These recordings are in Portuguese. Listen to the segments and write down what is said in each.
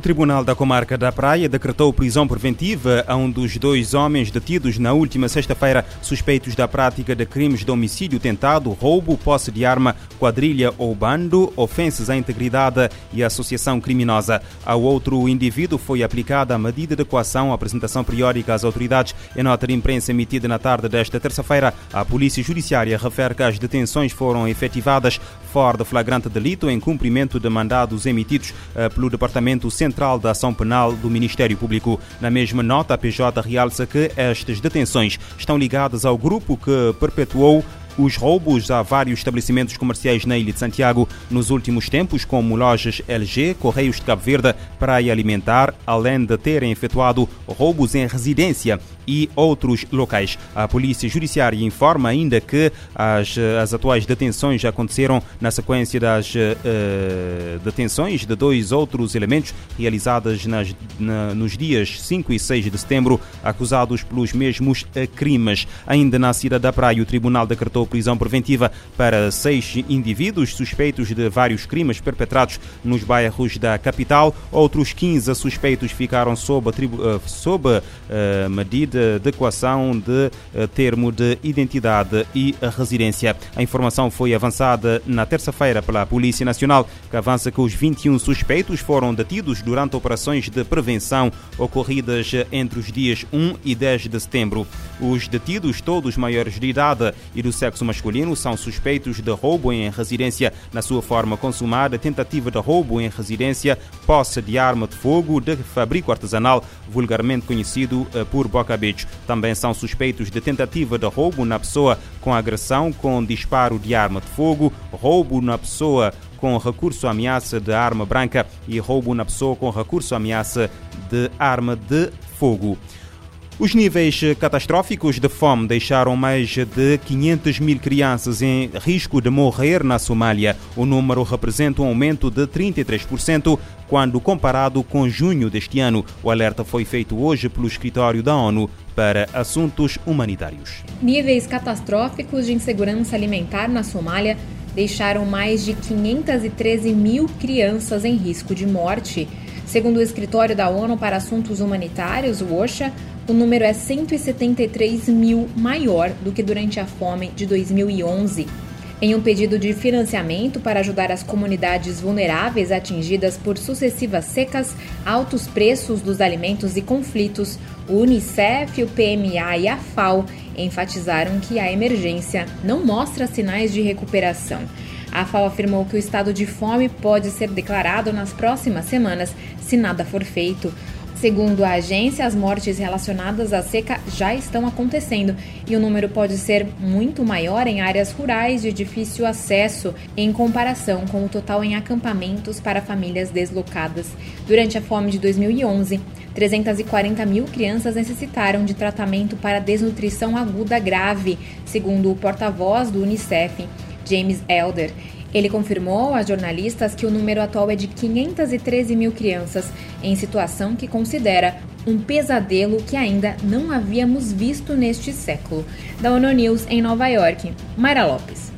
O Tribunal da Comarca da Praia decretou prisão preventiva a um dos dois homens detidos na última sexta-feira, suspeitos da prática de crimes de homicídio tentado, roubo, posse de arma, quadrilha ou bando, ofensas à integridade e associação criminosa. Ao outro indivíduo foi aplicada a medida de coação, apresentação periódica às autoridades. Em nota de imprensa emitida na tarde desta terça-feira, a Polícia Judiciária refere que as detenções foram efetivadas fora de flagrante delito em cumprimento de mandados emitidos eh, pelo Departamento Central da Ação Penal do Ministério Público. Na mesma nota, a PJ realça que estas detenções estão ligadas ao grupo que perpetuou os roubos a vários estabelecimentos comerciais na Ilha de Santiago nos últimos tempos, como lojas LG, Correios de Cabo Verde, Praia Alimentar, além de terem efetuado roubos em residência e outros locais. A Polícia Judiciária informa ainda que as, as atuais detenções aconteceram na sequência das uh, detenções de dois outros elementos realizadas nas, na, nos dias 5 e 6 de setembro, acusados pelos mesmos uh, crimes. Ainda na cidade da Praia, o Tribunal decretou prisão preventiva para seis indivíduos suspeitos de vários crimes perpetrados nos bairros da capital. Outros 15 suspeitos ficaram sob, uh, sob medida de adequação de eh, termo de identidade e residência. A informação foi avançada na terça-feira pela Polícia Nacional, que avança que os 21 suspeitos foram detidos durante operações de prevenção ocorridas entre os dias 1 e 10 de setembro. Os detidos, todos maiores de idade e do sexo masculino, são suspeitos de roubo em residência na sua forma consumada, tentativa de roubo em residência, posse de arma de fogo de fabrico artesanal, vulgarmente conhecido eh, por boca Beach. Também são suspeitos de tentativa de roubo na pessoa com agressão com disparo de arma de fogo, roubo na pessoa com recurso à ameaça de arma branca e roubo na pessoa com recurso à ameaça de arma de fogo. Os níveis catastróficos de fome deixaram mais de 500 mil crianças em risco de morrer na Somália. O número representa um aumento de 33% quando comparado com junho deste ano. O alerta foi feito hoje pelo escritório da ONU para assuntos humanitários. Níveis catastróficos de insegurança alimentar na Somália deixaram mais de 513 mil crianças em risco de morte. Segundo o escritório da ONU para Assuntos Humanitários, o OSHA, o número é 173 mil maior do que durante a fome de 2011. Em um pedido de financiamento para ajudar as comunidades vulneráveis atingidas por sucessivas secas, altos preços dos alimentos e conflitos, o Unicef, o PMA e a FAO enfatizaram que a emergência não mostra sinais de recuperação. A FAO afirmou que o estado de fome pode ser declarado nas próximas semanas se nada for feito. Segundo a agência, as mortes relacionadas à seca já estão acontecendo e o número pode ser muito maior em áreas rurais de difícil acesso, em comparação com o total em acampamentos para famílias deslocadas. Durante a fome de 2011, 340 mil crianças necessitaram de tratamento para desnutrição aguda grave, segundo o porta-voz do Unicef, James Elder. Ele confirmou a jornalistas que o número atual é de 513 mil crianças, em situação que considera um pesadelo que ainda não havíamos visto neste século. Da ONU News em Nova York, Mayra Lopes.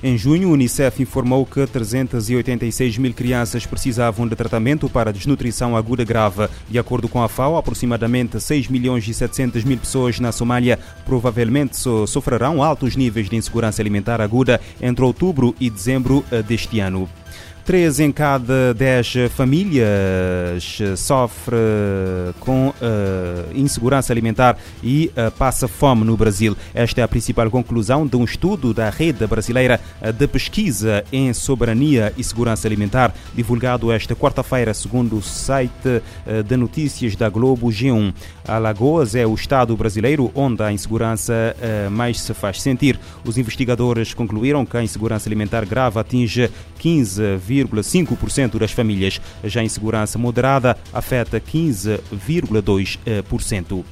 Em junho, o Unicef informou que 386 mil crianças precisavam de tratamento para desnutrição aguda grave. De acordo com a FAO, aproximadamente 6 milhões e 700 mil pessoas na Somália provavelmente sofrerão altos níveis de insegurança alimentar aguda entre outubro e dezembro eh, deste ano. Três em cada dez famílias sofre com uh, insegurança alimentar e uh, passa fome no Brasil. Esta é a principal conclusão de um estudo da Rede Brasileira de Pesquisa em Soberania e Segurança Alimentar, divulgado esta quarta-feira, segundo o site uh, de notícias da Globo G1. Alagoas é o estado brasileiro onde a insegurança mais se faz sentir. Os investigadores concluíram que a insegurança alimentar grave atinge 15, 15,5% das famílias. Já em segurança moderada, afeta 15,2%.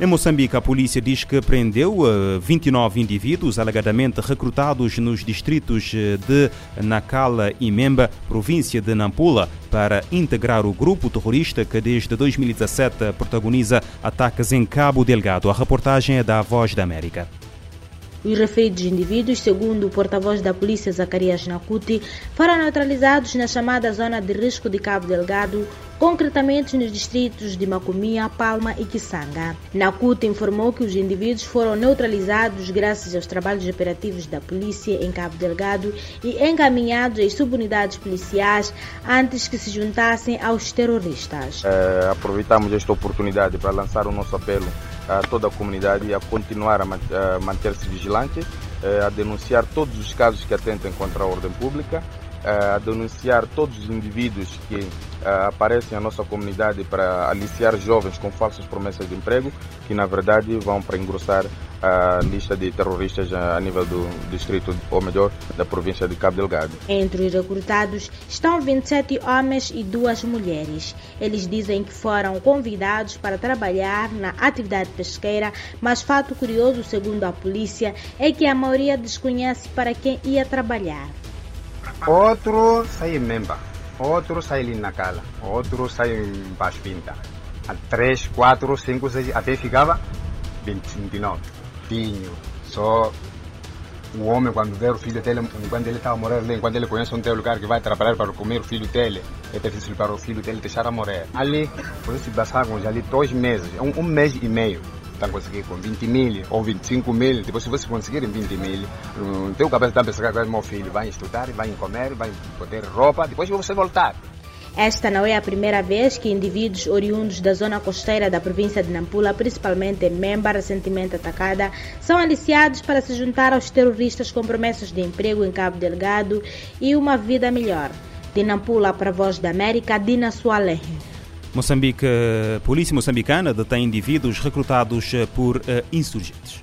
Em Moçambique, a polícia diz que prendeu 29 eh, indivíduos alegadamente recrutados nos distritos eh, de Nacala e Memba, província de Nampula, para integrar o grupo terrorista que desde 2017 protagoniza ataques em Cabo Delgado. A reportagem é da Voz da América. Os referidos indivíduos, segundo o porta-voz da polícia Zacarias Nacuti, foram neutralizados na chamada zona de risco de Cabo Delgado, concretamente nos distritos de Macomia, Palma e Kisanga. Nacuti informou que os indivíduos foram neutralizados graças aos trabalhos operativos da polícia em Cabo Delgado e encaminhados às subunidades policiais antes que se juntassem aos terroristas. É, aproveitamos esta oportunidade para lançar o nosso apelo a toda a comunidade a continuar a manter-se vigilante, eh, a denunciar todos os casos que atentem contra a ordem pública, eh, a denunciar todos os indivíduos que eh, aparecem na nossa comunidade para aliciar jovens com falsas promessas de emprego, que na verdade vão para engrossar a lista de terroristas a nível do distrito, ou melhor, da província de Cabo Delgado. Entre os recrutados estão 27 homens e duas mulheres. Eles dizem que foram convidados para trabalhar na atividade pesqueira, mas fato curioso, segundo a polícia, é que a maioria desconhece para quem ia trabalhar. Outro sai Memba, outro sai ali na Cala, outro sai em Pinta. A 3, 4, 5, 6, até ficava 29 Só o homem, quando vê o filho dele, quando ele está a morrer ali, quando ele conhece um teu lugar que vai trabalhar para comer o filho dele, é difícil para o filho dele deixar a morrer. Ali, por isso passamos ali dois meses, um, um mês e meio. Estão conseguir com 20 mil ou 25 mil. Depois, se você conseguir em 20 mil, o teu cabeça está pensando que meu filho vai estudar, vai comer, vai poder roupa, depois você voltar. Esta não é a primeira vez que indivíduos oriundos da zona costeira da província de Nampula, principalmente Memba, recentemente atacada, são aliciados para se juntar aos terroristas com promessas de emprego em Cabo Delgado e uma vida melhor. De Nampula para a Voz da América, Dina Sualeh. Moçambique, polícia moçambicana detém indivíduos recrutados por uh, insurgentes.